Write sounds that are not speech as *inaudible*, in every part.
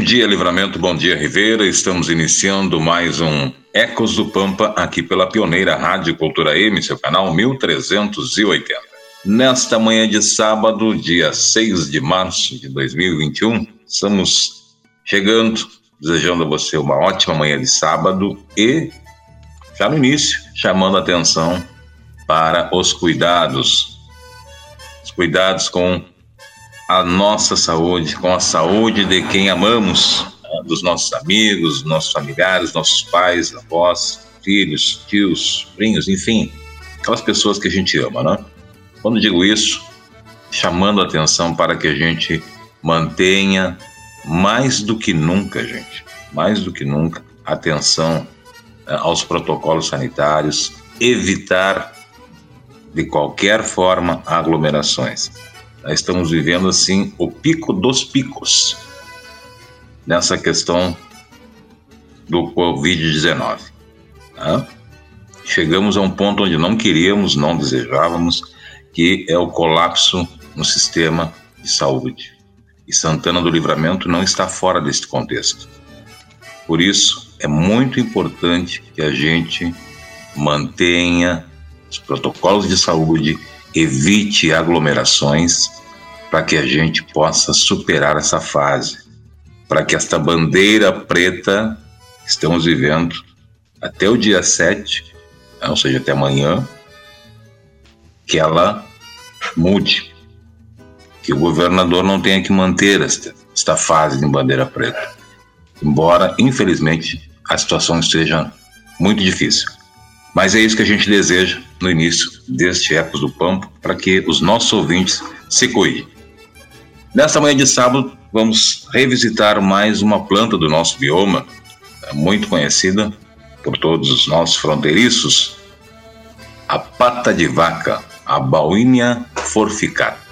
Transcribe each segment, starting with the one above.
Bom dia, Livramento, bom dia, Ribeira. Estamos iniciando mais um Ecos do Pampa aqui pela pioneira Rádio Cultura M, seu canal 1380. Nesta manhã de sábado, dia 6 de março de 2021, estamos chegando, desejando a você uma ótima manhã de sábado e, já no início, chamando a atenção para os cuidados, os cuidados com a nossa saúde, com a saúde de quem amamos, né, dos nossos amigos, nossos familiares, nossos pais, avós, filhos, tios, primos, enfim, aquelas pessoas que a gente ama, né? Quando digo isso, chamando a atenção para que a gente mantenha mais do que nunca, gente, mais do que nunca, atenção né, aos protocolos sanitários, evitar de qualquer forma aglomerações. Estamos vivendo assim o pico dos picos nessa questão do Covid-19. Tá? Chegamos a um ponto onde não queríamos, não desejávamos, que é o colapso no sistema de saúde. E Santana do Livramento não está fora deste contexto. Por isso, é muito importante que a gente mantenha os protocolos de saúde evite aglomerações para que a gente possa superar essa fase, para que esta bandeira preta que estamos vivendo até o dia 7, né, ou seja, até amanhã, que ela mude, que o governador não tenha que manter esta, esta fase de bandeira preta, embora, infelizmente, a situação esteja muito difícil. Mas é isso que a gente deseja no início deste Ecos do Pampo, para que os nossos ouvintes se cuidem. Nesta manhã de sábado, vamos revisitar mais uma planta do nosso bioma, muito conhecida por todos os nossos fronteiriços, a pata de vaca, a Bauinia forficata.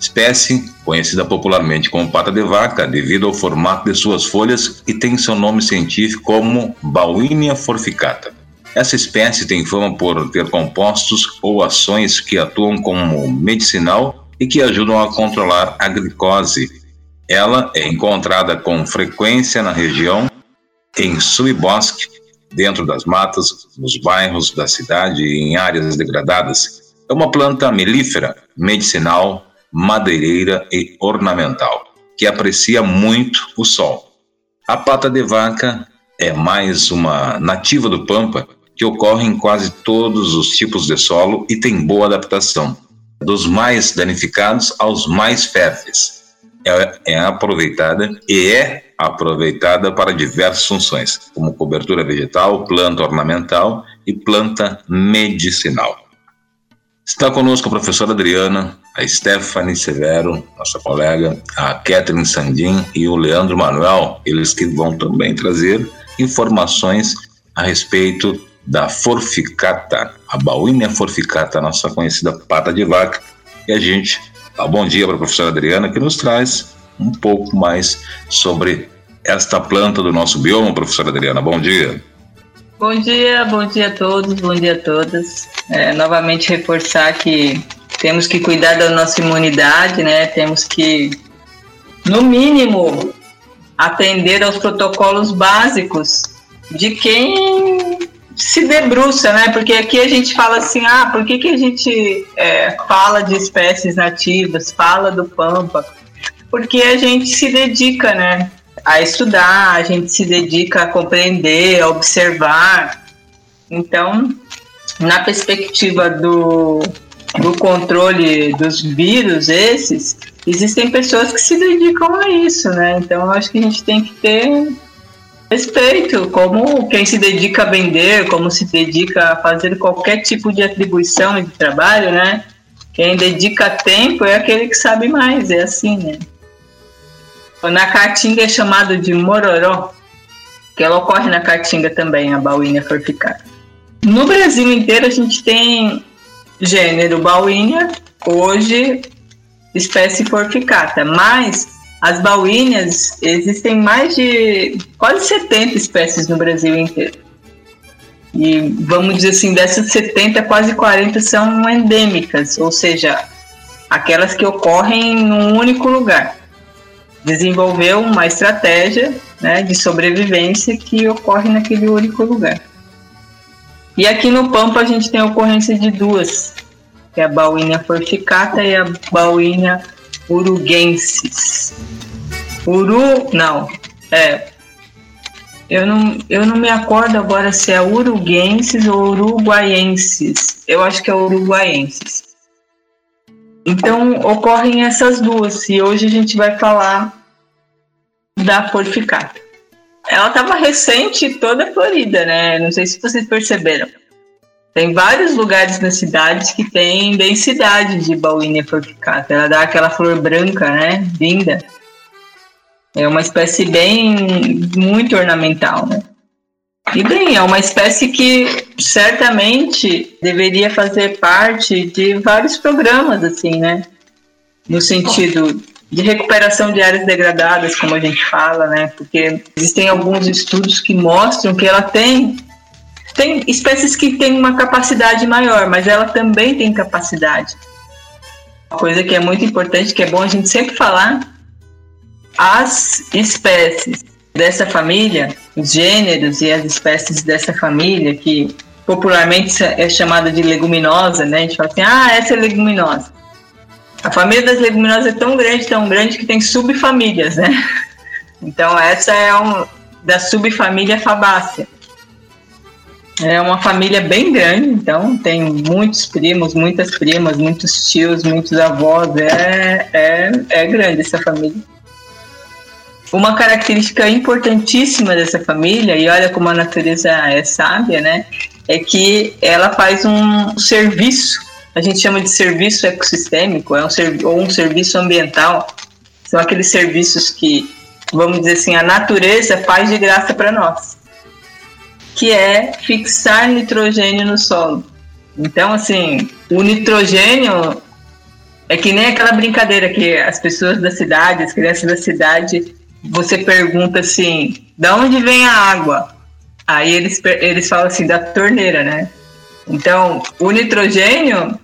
Espécie conhecida popularmente como pata de vaca devido ao formato de suas folhas e tem seu nome científico como Bauinia forficata. Essa espécie tem fama por ter compostos ou ações que atuam como medicinal e que ajudam a controlar a glicose. Ela é encontrada com frequência na região, em subbosque, dentro das matas, nos bairros da cidade e em áreas degradadas. É uma planta melífera, medicinal, madeireira e ornamental, que aprecia muito o sol. A pata de vaca é mais uma nativa do Pampa que ocorre em quase todos os tipos de solo e tem boa adaptação, dos mais danificados aos mais férteis. É, é aproveitada e é aproveitada para diversas funções, como cobertura vegetal, planta ornamental e planta medicinal. Está conosco a professora Adriana, a Stephanie Severo, nossa colega, a Catherine Sandin e o Leandro Manuel, eles que vão também trazer informações a respeito da forficata, a baúina forficata, nossa conhecida pata de vaca. E a gente dá um bom dia para a professora Adriana, que nos traz um pouco mais sobre esta planta do nosso bioma, professora Adriana. Bom dia. Bom dia, bom dia a todos, bom dia a todas. É, novamente reforçar que temos que cuidar da nossa imunidade, né? Temos que, no mínimo, atender aos protocolos básicos de quem se debruça, né? Porque aqui a gente fala assim, ah, por que, que a gente é, fala de espécies nativas, fala do pampa? Porque a gente se dedica, né? A estudar, a gente se dedica a compreender, a observar. Então, na perspectiva do, do controle dos vírus esses, existem pessoas que se dedicam a isso, né? Então, acho que a gente tem que ter Respeito, como quem se dedica a vender, como se dedica a fazer qualquer tipo de atribuição de trabalho, né? Quem dedica tempo é aquele que sabe mais, é assim, né? Na Caatinga é chamado de mororó, que ela ocorre na Caatinga também, a bauínia forficada. No Brasil inteiro a gente tem gênero bauínia, hoje espécie forficata, mas as bauíneas existem mais de quase 70 espécies no Brasil inteiro. E vamos dizer assim, dessas 70, quase 40 são endêmicas, ou seja, aquelas que ocorrem num único lugar. Desenvolveu uma estratégia né, de sobrevivência que ocorre naquele único lugar. E aqui no Pampa a gente tem ocorrência de duas, que é a bauínia forficata e a bauínia uruguensis. Uru, não, é. Eu não, eu não me acordo agora se é uruguenses ou uruguaienses. Eu acho que é uruguaienses. Então ocorrem essas duas e hoje a gente vai falar da forficata. Ela estava recente toda florida, né? Não sei se vocês perceberam. Tem vários lugares na cidade que tem densidade de bauínia forficata. Ela dá aquela flor branca, né? Linda. É uma espécie bem muito ornamental, né? E bem, é uma espécie que certamente deveria fazer parte de vários programas, assim, né? No sentido de recuperação de áreas degradadas, como a gente fala, né? Porque existem alguns estudos que mostram que ela tem tem espécies que têm uma capacidade maior, mas ela também tem capacidade. Uma coisa que é muito importante, que é bom a gente sempre falar, as espécies dessa família, os gêneros e as espécies dessa família, que popularmente é chamada de leguminosa, né? A gente fala assim, ah, essa é leguminosa. A família das leguminosas é tão grande, tão grande que tem subfamílias, né? *laughs* Então essa é um da subfamília Fabácea. É uma família bem grande, então tem muitos primos, muitas primas, muitos tios, muitos avós. É, é, é grande essa família. Uma característica importantíssima dessa família, e olha como a natureza é sábia, né? É que ela faz um serviço, a gente chama de serviço ecossistêmico, é um, ou um serviço ambiental. São aqueles serviços que, vamos dizer assim, a natureza faz de graça para nós que é fixar nitrogênio no solo. Então, assim, o nitrogênio é que nem aquela brincadeira que as pessoas da cidade, as crianças da cidade, você pergunta assim: da onde vem a água? Aí eles, eles falam assim: da torneira, né? Então, o nitrogênio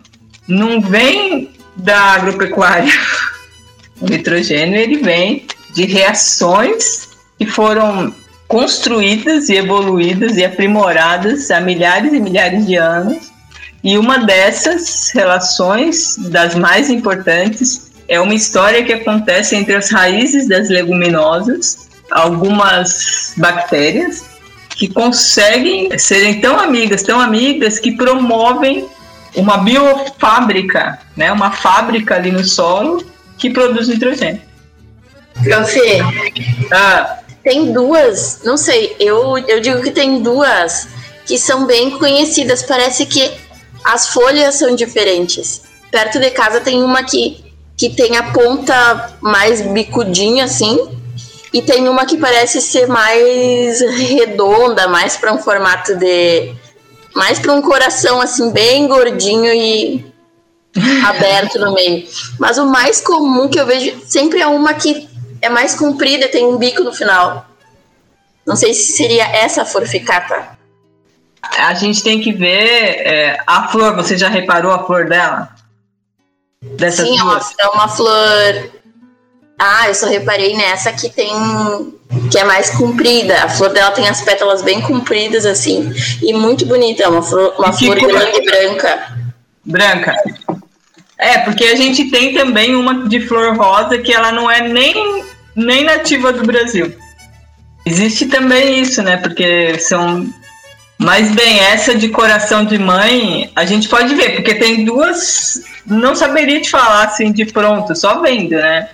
não vem da agropecuária. *laughs* O nitrogênio ele vem de reações que foram construídas e evoluídas e aprimoradas há milhares e milhares de anos. E uma dessas relações, das mais importantes, é uma história que acontece entre as raízes das leguminosas, algumas bactérias que conseguem serem tão amigas, tão amigas que promovem uma biofábrica, né, uma fábrica ali no solo que produz nitrogênio. Fê, ah, tem duas, não sei, eu, eu digo que tem duas que são bem conhecidas. Parece que as folhas são diferentes. Perto de casa tem uma que, que tem a ponta mais bicudinha, assim, e tem uma que parece ser mais redonda, mais para um formato de. mais para um coração, assim, bem gordinho e *laughs* aberto no meio. Mas o mais comum que eu vejo sempre é uma que é mais comprida, tem um bico no final. Não sei se seria essa forficata. A gente tem que ver é, a flor. Você já reparou a flor dela? Dessa Sim, duas? é uma flor. Ah, eu só reparei nessa que tem. que é mais comprida. A flor dela tem as pétalas bem compridas, assim. E muito bonita. É uma flor, uma flor grande branca. Branca. É, porque a gente tem também uma de flor rosa que ela não é nem, nem nativa do Brasil. Existe também isso, né? Porque são. Mas bem, essa de coração de mãe, a gente pode ver, porque tem duas. Não saberia te falar assim de pronto, só vendo, né?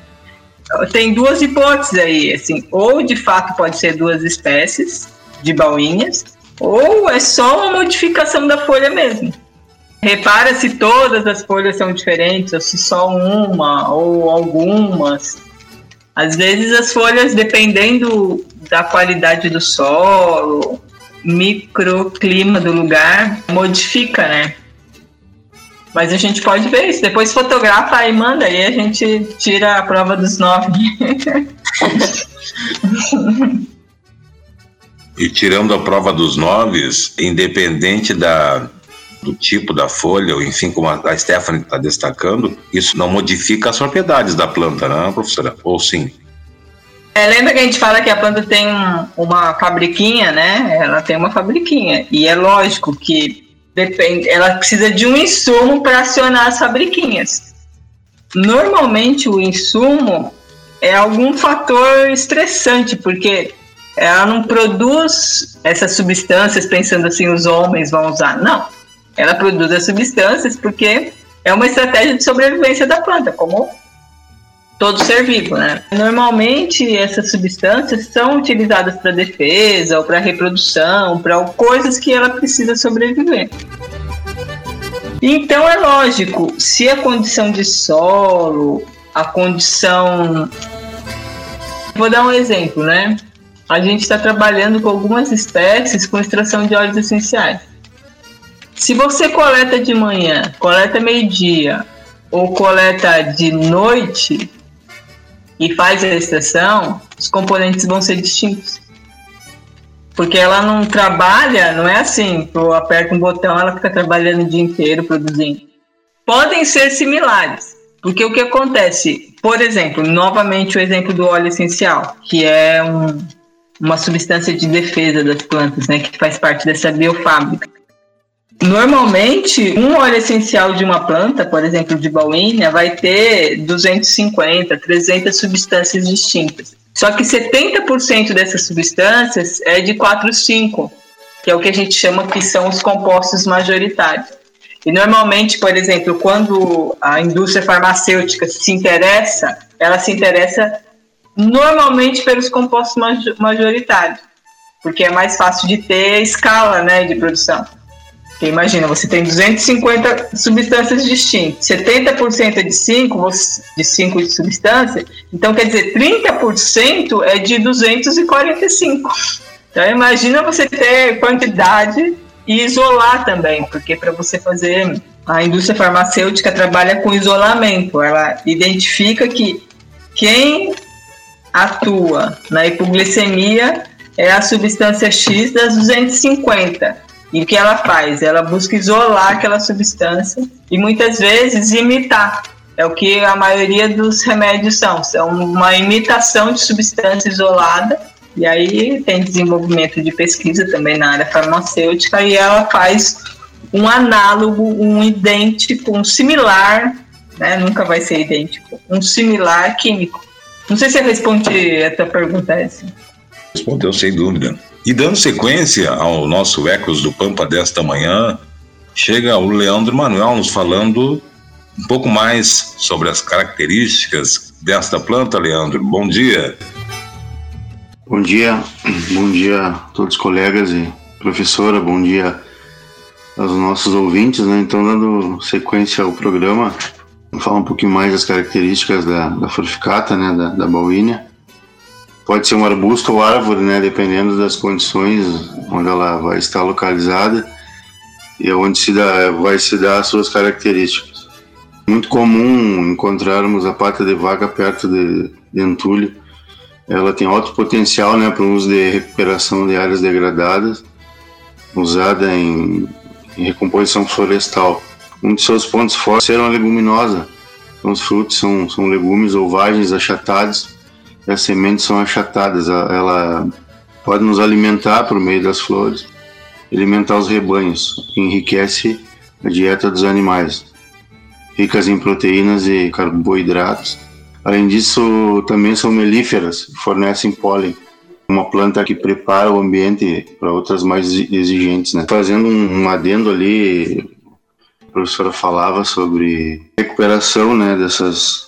tem duas hipóteses aí, assim, ou de fato pode ser duas espécies de baunhas, ou é só uma modificação da folha mesmo. Repara se todas as folhas são diferentes, ou se só uma, ou algumas. Às vezes as folhas, dependendo da qualidade do solo, microclima do lugar, modifica, né? Mas a gente pode ver isso. Depois fotografa e manda, aí a gente tira a prova dos nove. *laughs* e tirando a prova dos nove, independente da, do tipo da folha, ou enfim, como a Stephanie está destacando, isso não modifica as propriedades da planta, não, professora? Ou sim? É, lembra que a gente fala que a planta tem uma fabriquinha, né? Ela tem uma fabriquinha. E é lógico que Depende, ela precisa de um insumo para acionar as fabriquinhas. Normalmente o insumo é algum fator estressante, porque ela não produz essas substâncias pensando assim os homens vão usar. Não. Ela produz as substâncias porque é uma estratégia de sobrevivência da planta, como todo ser vivo, né? Normalmente essas substâncias são utilizadas para defesa ou para reprodução, para coisas que ela precisa sobreviver. Então é lógico, se a condição de solo, a condição. Vou dar um exemplo, né? A gente está trabalhando com algumas espécies com extração de óleos essenciais. Se você coleta de manhã, coleta meio-dia ou coleta de noite, e faz a extração, os componentes vão ser distintos. Porque ela não trabalha, não é assim, tu aperta um botão, ela fica trabalhando o dia inteiro produzindo. Podem ser similares, porque o que acontece, por exemplo, novamente o exemplo do óleo essencial, que é um, uma substância de defesa das plantas, né, que faz parte dessa biofábrica. Normalmente, um óleo essencial de uma planta, por exemplo, de baunilha, vai ter 250, 300 substâncias distintas. Só que 70% dessas substâncias é de 4, 5, que é o que a gente chama que são os compostos majoritários. E normalmente, por exemplo, quando a indústria farmacêutica se interessa, ela se interessa normalmente pelos compostos majoritários, porque é mais fácil de ter escala né, de produção. Porque imagina, você tem 250 substâncias distintas, 70% é de 5, de 5 substâncias, então quer dizer, 30% é de 245. Então imagina você ter quantidade e isolar também, porque para você fazer a indústria farmacêutica trabalha com isolamento, ela identifica que quem atua na hipoglicemia é a substância X das 250 e o que ela faz? Ela busca isolar aquela substância e muitas vezes imitar. É o que a maioria dos remédios são. São uma imitação de substância isolada. E aí tem desenvolvimento de pesquisa também na área farmacêutica e ela faz um análogo, um idêntico, um similar, né? nunca vai ser idêntico, um similar químico. Não sei se eu respondi a tua pergunta, essa. Respondeu sem dúvida. E dando sequência ao nosso Ecos do Pampa desta manhã, chega o Leandro Manuel nos falando um pouco mais sobre as características desta planta, Leandro. Bom dia. Bom dia, bom dia a todos os colegas e professora, bom dia aos nossos ouvintes, né? Então, dando sequência ao programa, vou falar um pouquinho mais das características da, da forficata, né, da, da bauínia pode ser um arbusto ou árvore, né, dependendo das condições onde ela vai estar localizada e onde se dá, vai se dar as suas características. Muito comum encontrarmos a pata de vaca perto de, de entulho. Ela tem alto potencial né, para o uso de recuperação de áreas degradadas, usada em, em recomposição florestal. Um de seus pontos fortes é a leguminosa. Então, os frutos são, são legumes ovagens achatados as sementes são achatadas, ela pode nos alimentar por meio das flores, alimentar os rebanhos, enriquece a dieta dos animais, ricas em proteínas e carboidratos. Além disso, também são melíferas, fornecem pólen, uma planta que prepara o ambiente para outras mais exigentes. Né? Fazendo um adendo ali, a professora falava sobre recuperação né, dessas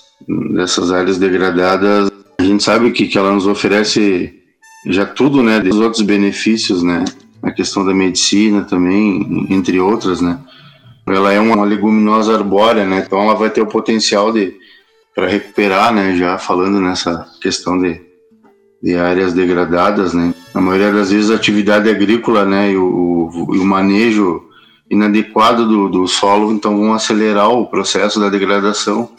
dessas áreas degradadas, a gente sabe que, que ela nos oferece já tudo, né, dos outros benefícios, né, a questão da medicina também, entre outras, né. Ela é uma leguminosa arbórea, né, então ela vai ter o potencial de para recuperar, né, já falando nessa questão de, de áreas degradadas, né. A maioria das vezes a atividade agrícola, né, e o, o, o manejo inadequado do, do solo, então vão acelerar o processo da degradação,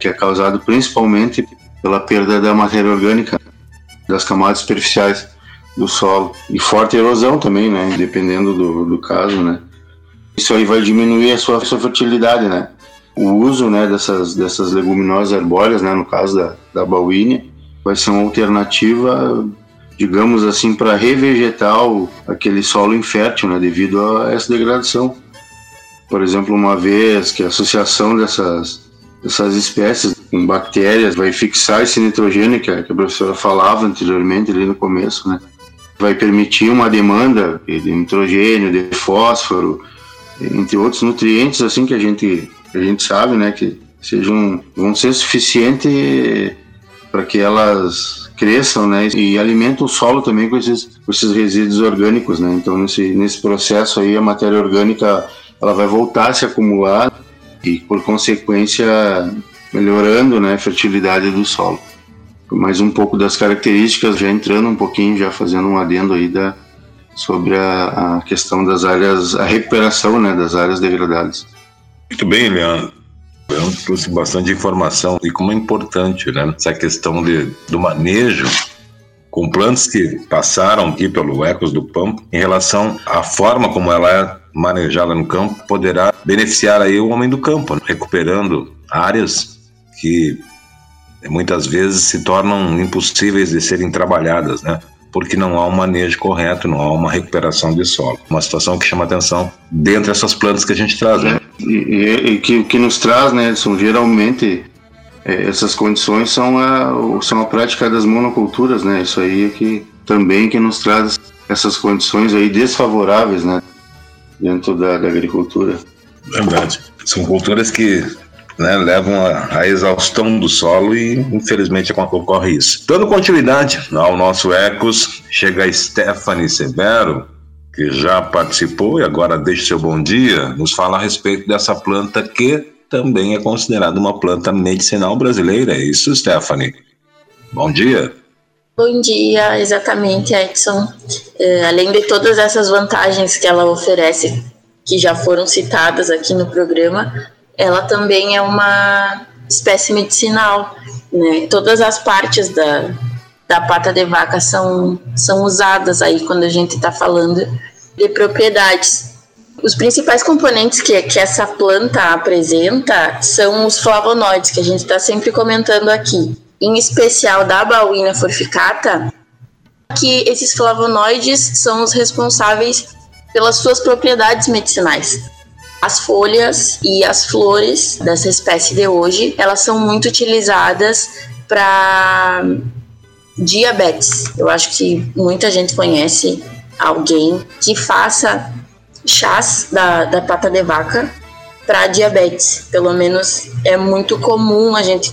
que é causado principalmente pela perda da matéria orgânica das camadas superficiais do solo e forte erosão também, né, dependendo do, do caso, né. Isso aí vai diminuir a sua, a sua fertilidade, né. O uso, né, dessas, dessas leguminosas arbóreas, né, no caso da, da bauínia, vai ser uma alternativa digamos assim, para revegetar o, aquele solo infértil, né, devido a essa degradação. Por exemplo, uma vez que a associação dessas, dessas espécies com bactérias vai fixar esse nitrogênio que a, que a professora falava anteriormente, ali no começo, né, vai permitir uma demanda de nitrogênio, de fósforo, entre outros nutrientes assim que a gente, a gente sabe, né, que sejam vão ser suficientes para que elas cresçam, né, e alimentam o solo também com esses, com esses resíduos orgânicos, né. Então nesse nesse processo aí a matéria orgânica ela vai voltar a se acumular e por consequência melhorando, né, a fertilidade do solo. Mais um pouco das características, já entrando um pouquinho, já fazendo um adendo aí da sobre a, a questão das áreas, a recuperação, né, das áreas degradadas. Muito bem, Leandro. Eu trouxe bastante informação e como é importante né, essa questão de, do manejo com plantas que passaram aqui pelo Ecos do Pampa em relação à forma como ela é manejada no campo poderá beneficiar aí o homem do campo, né, recuperando áreas que muitas vezes se tornam impossíveis de serem trabalhadas, né? porque não há um manejo correto, não há uma recuperação de solo. Uma situação que chama atenção dentro dessas plantas que a gente traz. Né? E, e, e que, que nos traz, né, são geralmente é, essas condições são a, são a prática das monoculturas, né? Isso aí é que também que nos traz essas condições aí desfavoráveis, né? Dentro da, da agricultura. Verdade. São culturas que né, levam à exaustão do solo e infelizmente ocorre isso. Dando continuidade ao nosso Ecos, chega a Stephanie Severo, que já participou e agora deixa seu bom dia, nos fala a respeito dessa planta que também é considerada uma planta medicinal brasileira. É isso, Stephanie? Bom dia. Bom dia, exatamente, Edson. É, além de todas essas vantagens que ela oferece, que já foram citadas aqui no programa, ela também é uma espécie medicinal. Né? Todas as partes da, da pata de vaca são, são usadas aí quando a gente está falando de propriedades. Os principais componentes que, que essa planta apresenta são os flavonoides, que a gente está sempre comentando aqui. Em especial da bauina forficata, que esses flavonoides são os responsáveis pelas suas propriedades medicinais. As folhas e as flores dessa espécie de hoje, elas são muito utilizadas para diabetes. Eu acho que muita gente conhece alguém que faça chás da, da pata de vaca para diabetes. Pelo menos é muito comum a gente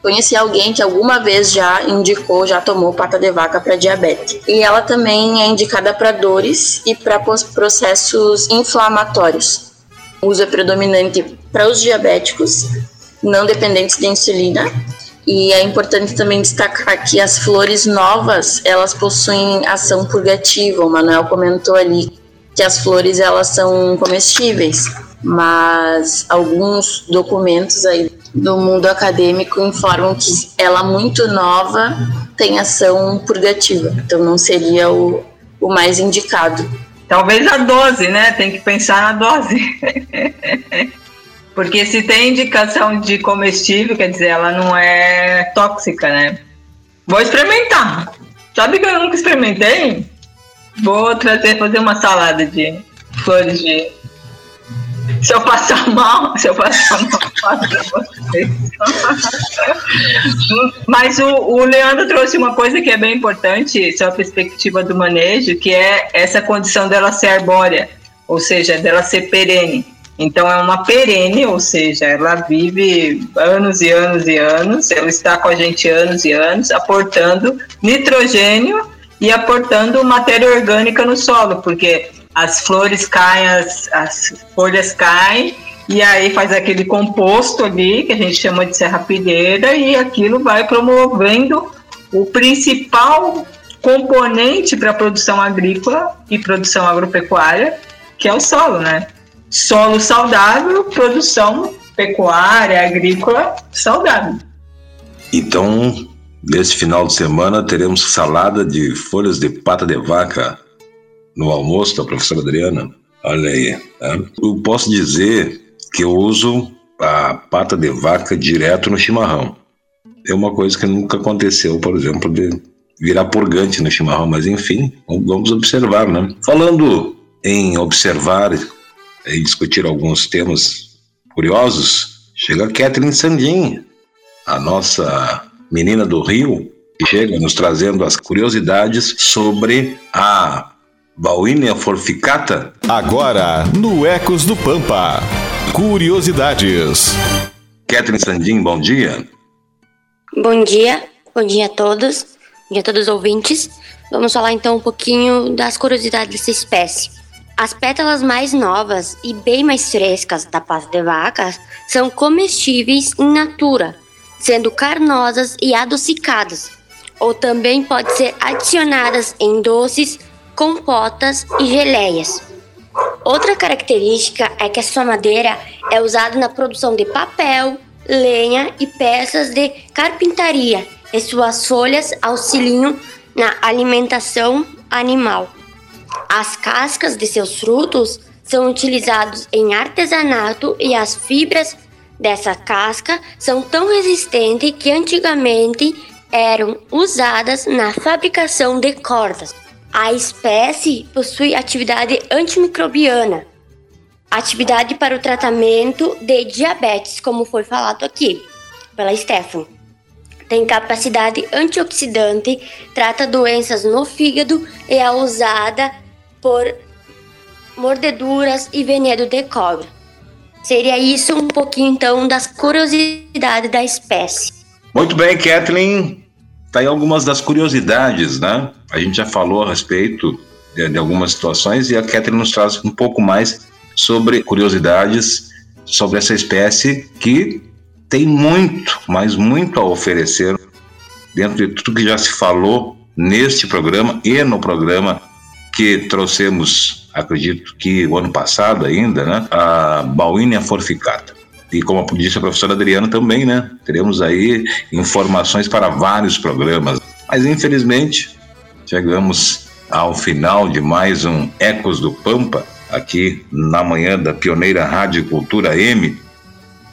conhecer alguém que alguma vez já indicou, já tomou pata de vaca para diabetes. E ela também é indicada para dores e para processos inflamatórios. Uso é predominante para os diabéticos não dependentes de insulina. E é importante também destacar que as flores novas, elas possuem ação purgativa. O Manuel comentou ali que as flores elas são comestíveis, mas alguns documentos aí do mundo acadêmico informam que ela muito nova tem ação purgativa, então não seria o, o mais indicado. Talvez a dose, né? Tem que pensar na dose. Porque se tem indicação de comestível, quer dizer, ela não é tóxica, né? Vou experimentar. Sabe que eu nunca experimentei? Vou trazer, fazer uma salada de flores de se eu passar mal, se eu passar mal, pra vocês. *laughs* Mas o, o Leandro trouxe uma coisa que é bem importante, sua perspectiva do manejo, que é essa condição dela ser arbórea, ou seja, dela ser perene. Então é uma perene, ou seja, ela vive anos e anos e anos, ela está com a gente anos e anos, aportando nitrogênio e aportando matéria orgânica no solo, porque as flores caem, as, as folhas caem, e aí faz aquele composto ali, que a gente chama de serrapilheira, e aquilo vai promovendo o principal componente para a produção agrícola e produção agropecuária, que é o solo, né? Solo saudável, produção pecuária, agrícola saudável. Então, nesse final de semana, teremos salada de folhas de pata de vaca no almoço da professora Adriana. Olha aí. Né? Eu posso dizer que eu uso a pata de vaca direto no chimarrão. É uma coisa que nunca aconteceu, por exemplo, de virar purgante no chimarrão, mas enfim, vamos observar, né? Falando em observar e discutir alguns temas curiosos, chega a Catherine Sandin, a nossa menina do Rio, que chega nos trazendo as curiosidades sobre a Bauínia forficata. Agora, no Ecos do Pampa, curiosidades. Catherine Sandin, bom dia. Bom dia, bom dia a todos, bom dia a todos os ouvintes. Vamos falar então um pouquinho das curiosidades dessa espécie. As pétalas mais novas e bem mais frescas da pasta de vaca são comestíveis in natura, sendo carnosas e adocicadas, ou também pode ser adicionadas em doces, compotas e geleias. Outra característica é que a sua madeira é usada na produção de papel, lenha e peças de carpintaria, e suas folhas auxiliam na alimentação animal. As cascas de seus frutos são utilizados em artesanato e as fibras dessa casca são tão resistentes que antigamente eram usadas na fabricação de cordas. A espécie possui atividade antimicrobiana, atividade para o tratamento de diabetes, como foi falado aqui pela Stephanie. Tem capacidade antioxidante, trata doenças no fígado e é usada por mordeduras e veneno de cobra. Seria isso um pouquinho então das curiosidades da espécie. Muito bem, Kathleen. Tá aí algumas das curiosidades, né? A gente já falou a respeito de, de algumas situações e a Kathleen nos traz um pouco mais sobre curiosidades sobre essa espécie que tem muito, mas muito a oferecer dentro de tudo que já se falou neste programa e no programa que trouxemos, acredito que o ano passado ainda, né, a Bauínia forficata. E como disse a professora Adriana também, né, teremos aí informações para vários programas. Mas infelizmente, chegamos ao final de mais um Ecos do Pampa, aqui na manhã da pioneira Rádio Cultura M,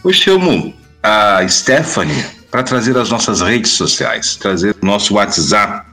eu chamo a Stephanie para trazer as nossas redes sociais, trazer o nosso WhatsApp.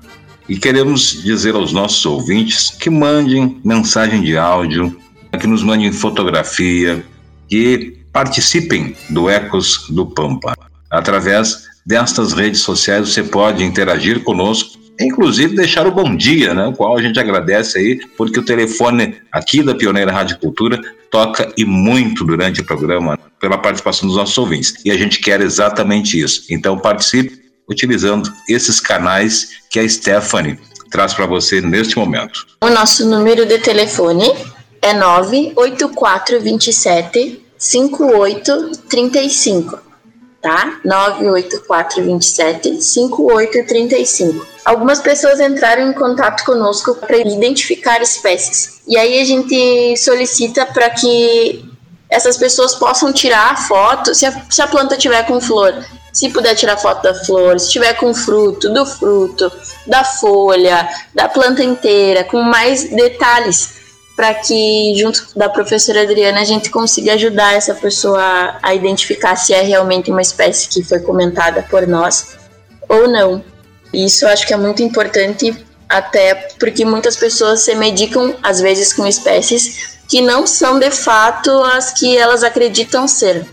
E queremos dizer aos nossos ouvintes que mandem mensagem de áudio, que nos mandem fotografia, que participem do Ecos do Pampa. Através destas redes sociais você pode interagir conosco inclusive deixar o bom dia, né, o qual a gente agradece aí, porque o telefone aqui da Pioneira Rádio Cultura toca e muito durante o programa pela participação dos nossos ouvintes. E a gente quer exatamente isso. Então participe utilizando esses canais que a Stephanie traz para você neste momento. O nosso número de telefone é 98427 5835 tá? 98427 5835. Algumas pessoas entraram em contato conosco para identificar espécies. E aí a gente solicita para que essas pessoas possam tirar a foto, se a, se a planta tiver com flor, se puder tirar foto da flor, se tiver com fruto, do fruto, da folha, da planta inteira, com mais detalhes para que, junto da professora Adriana, a gente consiga ajudar essa pessoa a identificar se é realmente uma espécie que foi comentada por nós ou não. Isso eu acho que é muito importante, até porque muitas pessoas se medicam, às vezes, com espécies que não são de fato as que elas acreditam ser.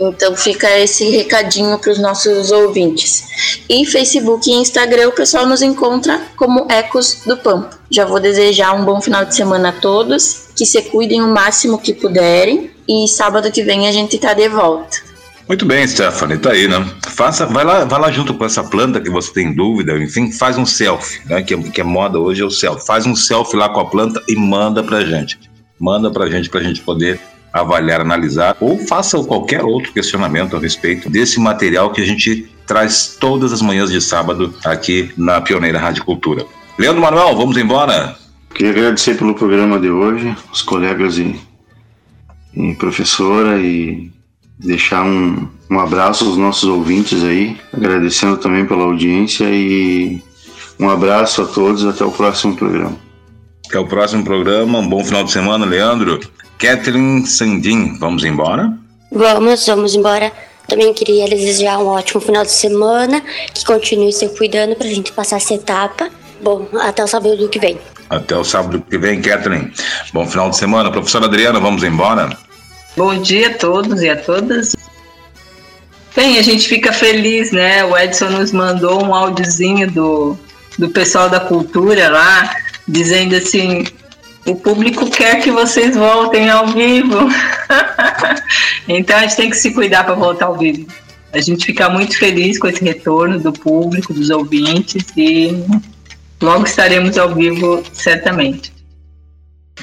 Então fica esse recadinho para os nossos ouvintes. E Facebook e Instagram o pessoal nos encontra como Ecos do Pampa. Já vou desejar um bom final de semana a todos, que se cuidem o máximo que puderem e sábado que vem a gente tá de volta. Muito bem, Stephanie, tá aí, né? Faça, vai lá, vai lá junto com essa planta que você tem dúvida, enfim, faz um selfie, né? Que, é, que é moda hoje é o selfie. Faz um selfie lá com a planta e manda pra gente. Manda pra gente pra gente poder avaliar, analisar, ou faça qualquer outro questionamento a respeito desse material que a gente traz todas as manhãs de sábado aqui na Pioneira Rádio Cultura. Leandro Manuel, vamos embora? Queria agradecer pelo programa de hoje, os colegas e, e professora, e deixar um, um abraço aos nossos ouvintes aí, agradecendo também pela audiência e um abraço a todos, até o próximo programa. Até o próximo programa, um bom final de semana, Leandro. Catherine Sandin, vamos embora? Vamos, vamos embora. Também queria desejar um ótimo final de semana, que continue se cuidando para a gente passar essa etapa. Bom, até o sábado que vem. Até o sábado que vem, Catherine. Bom final de semana. Professora Adriana, vamos embora? Bom dia a todos e a todas. Bem, a gente fica feliz, né? O Edson nos mandou um áudiozinho do, do pessoal da cultura lá, dizendo assim: o público quer que vocês voltem ao vivo. *laughs* então a gente tem que se cuidar para voltar ao vivo. A gente fica muito feliz com esse retorno do público, dos ouvintes e logo estaremos ao vivo certamente.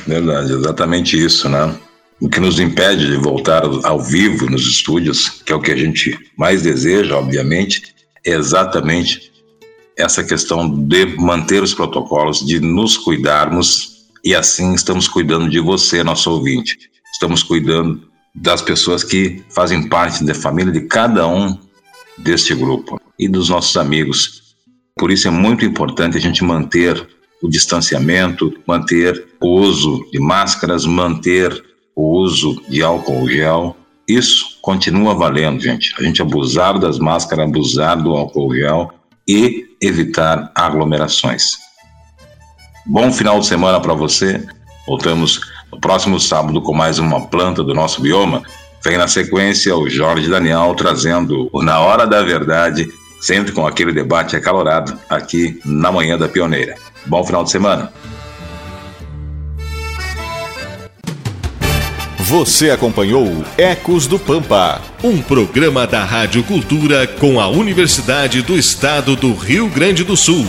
Verdade, exatamente isso, né? O que nos impede de voltar ao vivo nos estúdios, que é o que a gente mais deseja, obviamente, é exatamente essa questão de manter os protocolos, de nos cuidarmos e assim estamos cuidando de você, nosso ouvinte. Estamos cuidando das pessoas que fazem parte da família de cada um deste grupo e dos nossos amigos. Por isso é muito importante a gente manter o distanciamento, manter o uso de máscaras, manter o uso de álcool gel. Isso continua valendo, gente. A gente abusar das máscaras, abusar do álcool gel e evitar aglomerações. Bom final de semana para você. Voltamos no próximo sábado com mais uma planta do nosso bioma. Vem na sequência o Jorge Daniel trazendo o Na Hora da Verdade, sempre com aquele debate acalorado aqui na Manhã da Pioneira. Bom final de semana. Você acompanhou Ecos do Pampa, um programa da Rádio Cultura com a Universidade do Estado do Rio Grande do Sul.